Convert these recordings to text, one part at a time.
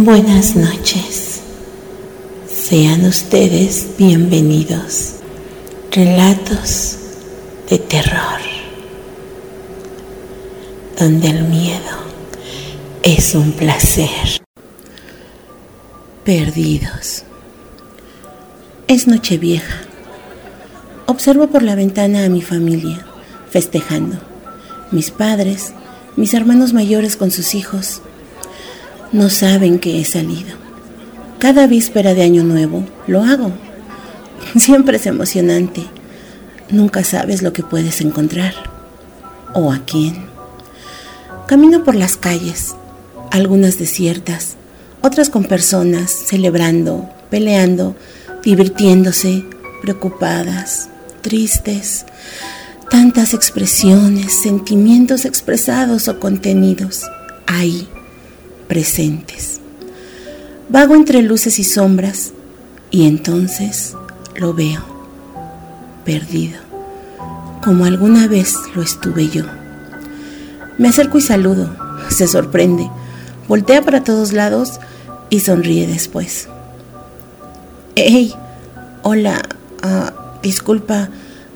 Buenas noches. Sean ustedes bienvenidos. Relatos de terror, donde el miedo es un placer. Perdidos. Es noche vieja. Observo por la ventana a mi familia, festejando. Mis padres, mis hermanos mayores con sus hijos, no saben que he salido. Cada víspera de Año Nuevo lo hago. Siempre es emocionante. Nunca sabes lo que puedes encontrar o a quién. Camino por las calles, algunas desiertas, otras con personas celebrando, peleando, divirtiéndose, preocupadas, tristes, tantas expresiones, sentimientos expresados o contenidos ahí, presentes. Vago entre luces y sombras y entonces lo veo, perdido, como alguna vez lo estuve yo. Me acerco y saludo, se sorprende, voltea para todos lados y sonríe después. ¡Hey! Hola, ah, disculpa,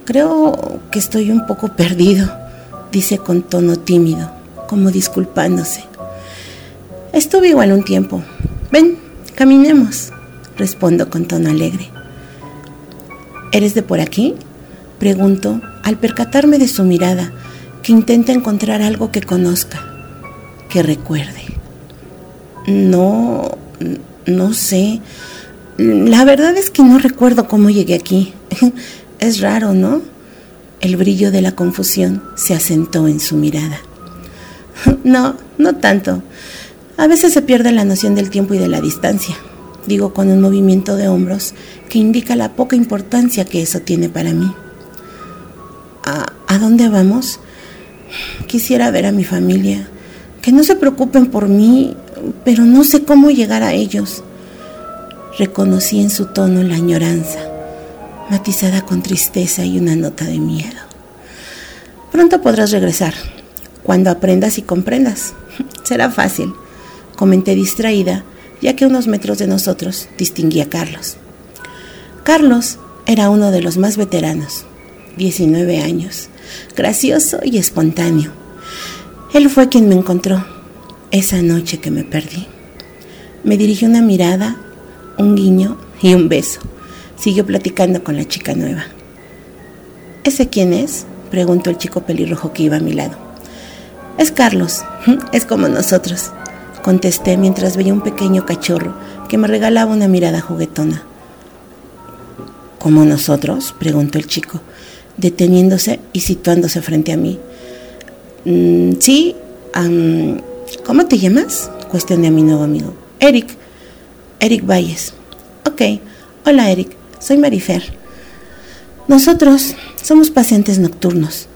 creo que estoy un poco perdido, dice con tono tímido, como disculpándose. Estuve igual un tiempo. Ven, caminemos, respondo con tono alegre. ¿Eres de por aquí? Pregunto al percatarme de su mirada, que intenta encontrar algo que conozca, que recuerde. No, no sé. La verdad es que no recuerdo cómo llegué aquí. Es raro, ¿no? El brillo de la confusión se asentó en su mirada. No, no tanto. A veces se pierde la noción del tiempo y de la distancia, digo con un movimiento de hombros que indica la poca importancia que eso tiene para mí. ¿A, ¿a dónde vamos? Quisiera ver a mi familia, que no se preocupen por mí, pero no sé cómo llegar a ellos. Reconocí en su tono la añoranza, matizada con tristeza y una nota de miedo. Pronto podrás regresar, cuando aprendas y comprendas. Será fácil, comenté distraída, ya que unos metros de nosotros distinguí a Carlos. Carlos era uno de los más veteranos, 19 años, gracioso y espontáneo. Él fue quien me encontró esa noche que me perdí. Me dirigió una mirada un guiño y un beso. Siguió platicando con la chica nueva. ¿Ese quién es? preguntó el chico pelirrojo que iba a mi lado. Es Carlos, es como nosotros, contesté mientras veía un pequeño cachorro que me regalaba una mirada juguetona. ¿Como nosotros? preguntó el chico, deteniéndose y situándose frente a mí. Mm, sí, ¿cómo te llamas? cuestioné a mi nuevo amigo. Eric, Eric Valles. Ok, hola Eric, soy Marifer. Nosotros somos pacientes nocturnos.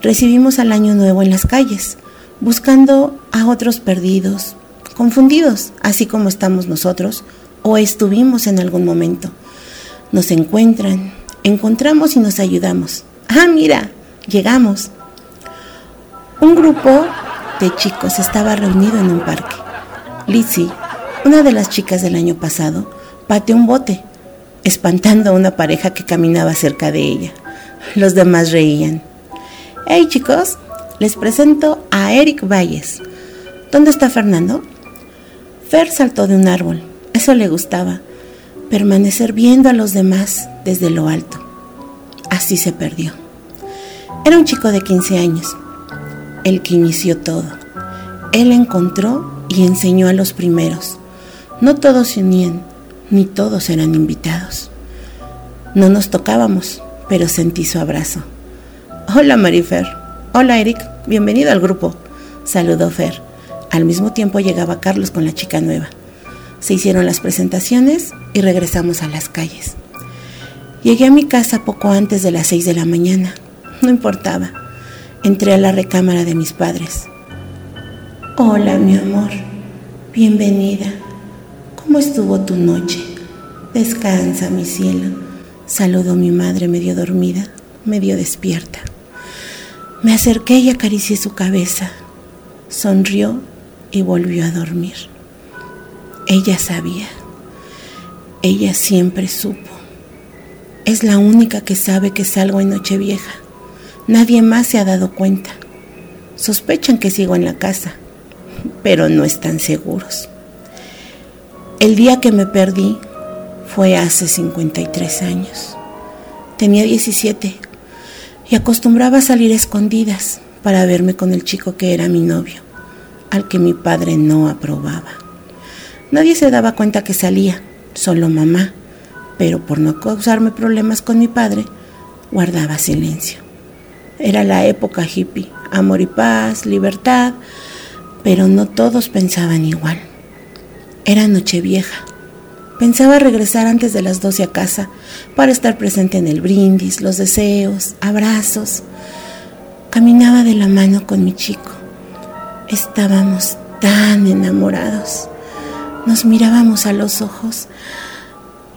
Recibimos al año nuevo en las calles, buscando a otros perdidos, confundidos, así como estamos nosotros o estuvimos en algún momento. Nos encuentran, encontramos y nos ayudamos. Ah, mira, llegamos. Un grupo de chicos estaba reunido en un parque. Lizzie una de las chicas del año pasado pateó un bote, espantando a una pareja que caminaba cerca de ella. Los demás reían. Hey chicos, les presento a Eric Valles. ¿Dónde está Fernando? Fer saltó de un árbol. Eso le gustaba. Permanecer viendo a los demás desde lo alto. Así se perdió. Era un chico de 15 años, el que inició todo. Él encontró y enseñó a los primeros no todos se unían, ni todos eran invitados. No nos tocábamos, pero sentí su abrazo. Hola Marifer. Hola Eric. Bienvenido al grupo. Saludó Fer. Al mismo tiempo llegaba Carlos con la chica nueva. Se hicieron las presentaciones y regresamos a las calles. Llegué a mi casa poco antes de las seis de la mañana. No importaba. Entré a la recámara de mis padres. Hola, mi amor. Bienvenida. ¿Cómo estuvo tu noche? Descansa, mi cielo. Saludó mi madre medio dormida, medio despierta. Me acerqué y acaricié su cabeza. Sonrió y volvió a dormir. Ella sabía. Ella siempre supo. Es la única que sabe que salgo en Nochevieja. Nadie más se ha dado cuenta. Sospechan que sigo en la casa, pero no están seguros. El día que me perdí fue hace 53 años. Tenía 17 y acostumbraba a salir escondidas para verme con el chico que era mi novio, al que mi padre no aprobaba. Nadie se daba cuenta que salía, solo mamá, pero por no causarme problemas con mi padre, guardaba silencio. Era la época hippie, amor y paz, libertad, pero no todos pensaban igual. Era Nochevieja Pensaba regresar antes de las 12 a casa para estar presente en el brindis, los deseos, abrazos. Caminaba de la mano con mi chico. Estábamos tan enamorados. Nos mirábamos a los ojos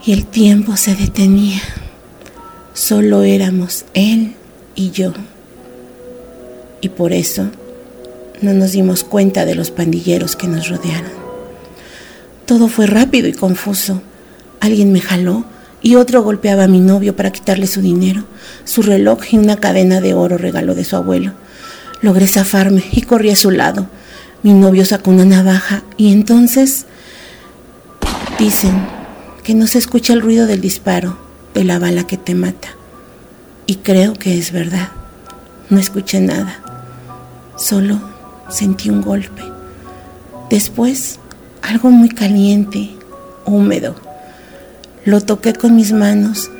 y el tiempo se detenía. Solo éramos él y yo. Y por eso no nos dimos cuenta de los pandilleros que nos rodearon. Todo fue rápido y confuso. Alguien me jaló y otro golpeaba a mi novio para quitarle su dinero, su reloj y una cadena de oro regalo de su abuelo. Logré zafarme y corrí a su lado. Mi novio sacó una navaja y entonces dicen que no se escucha el ruido del disparo de la bala que te mata. Y creo que es verdad. No escuché nada. Solo sentí un golpe. Después algo muy caliente, húmedo. Lo toqué con mis manos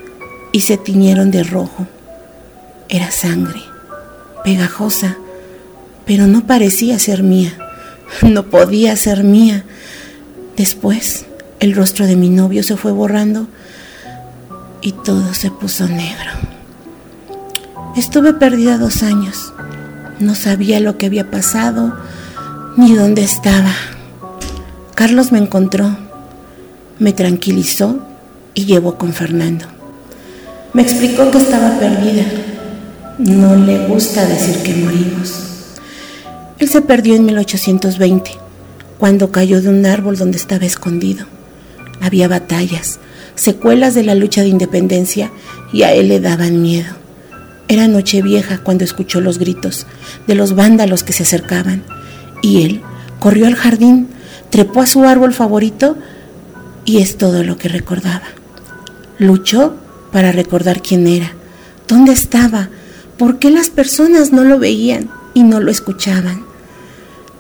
y se tiñeron de rojo. Era sangre, pegajosa, pero no parecía ser mía. No podía ser mía. Después, el rostro de mi novio se fue borrando y todo se puso negro. Estuve perdida dos años. No sabía lo que había pasado ni dónde estaba. Carlos me encontró, me tranquilizó y llevó con Fernando. Me explicó que estaba perdida. No le gusta decir que morimos. Él se perdió en 1820, cuando cayó de un árbol donde estaba escondido. Había batallas, secuelas de la lucha de independencia y a él le daban miedo. Era noche vieja cuando escuchó los gritos de los vándalos que se acercaban y él corrió al jardín trepó a su árbol favorito y es todo lo que recordaba. Luchó para recordar quién era, dónde estaba, por qué las personas no lo veían y no lo escuchaban.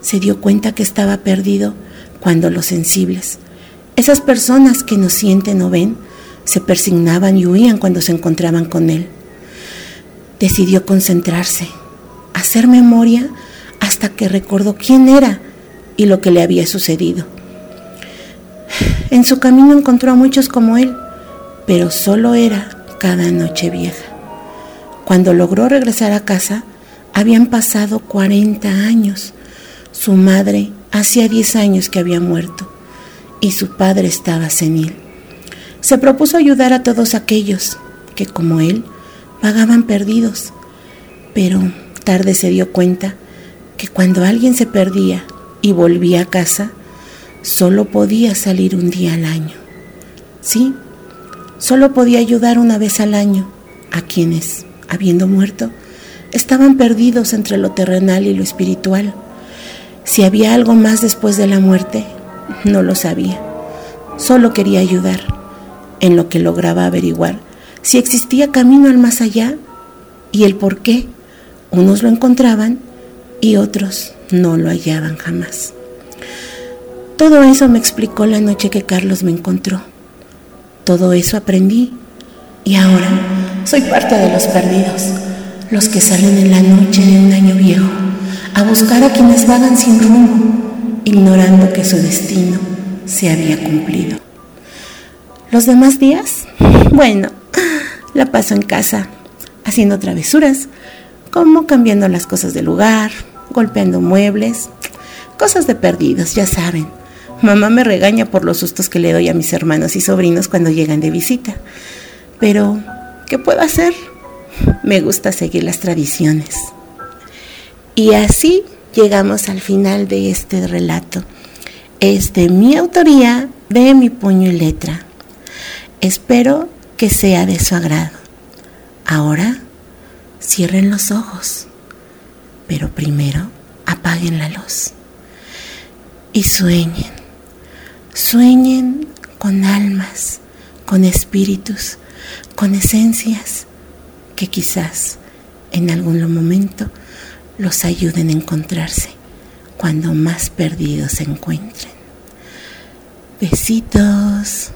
Se dio cuenta que estaba perdido cuando los sensibles, esas personas que no sienten o ven, se persignaban y huían cuando se encontraban con él. Decidió concentrarse, hacer memoria hasta que recordó quién era y lo que le había sucedido. En su camino encontró a muchos como él, pero solo era cada noche vieja. Cuando logró regresar a casa, habían pasado 40 años. Su madre hacía 10 años que había muerto y su padre estaba senil. Se propuso ayudar a todos aquellos que, como él, vagaban perdidos, pero tarde se dio cuenta que cuando alguien se perdía y volví a casa, solo podía salir un día al año. Sí, solo podía ayudar una vez al año a quienes, habiendo muerto, estaban perdidos entre lo terrenal y lo espiritual. Si había algo más después de la muerte, no lo sabía. Solo quería ayudar, en lo que lograba averiguar si existía camino al más allá y el por qué. Unos lo encontraban y otros no lo hallaban jamás. Todo eso me explicó la noche que Carlos me encontró. Todo eso aprendí y ahora soy parte de los perdidos, los que salen en la noche de un año viejo a buscar a quienes vagan sin rumbo, ignorando que su destino se había cumplido. Los demás días, bueno, la paso en casa, haciendo travesuras, como cambiando las cosas del lugar, golpeando muebles, cosas de perdidos, ya saben. Mamá me regaña por los sustos que le doy a mis hermanos y sobrinos cuando llegan de visita. Pero, ¿qué puedo hacer? Me gusta seguir las tradiciones. Y así llegamos al final de este relato. es de mi autoría, de mi puño y letra. Espero que sea de su agrado. Ahora cierren los ojos, pero primero apaguen la luz y sueñen. Sueñen con almas, con espíritus, con esencias que quizás en algún momento los ayuden a encontrarse cuando más perdidos se encuentren. Besitos.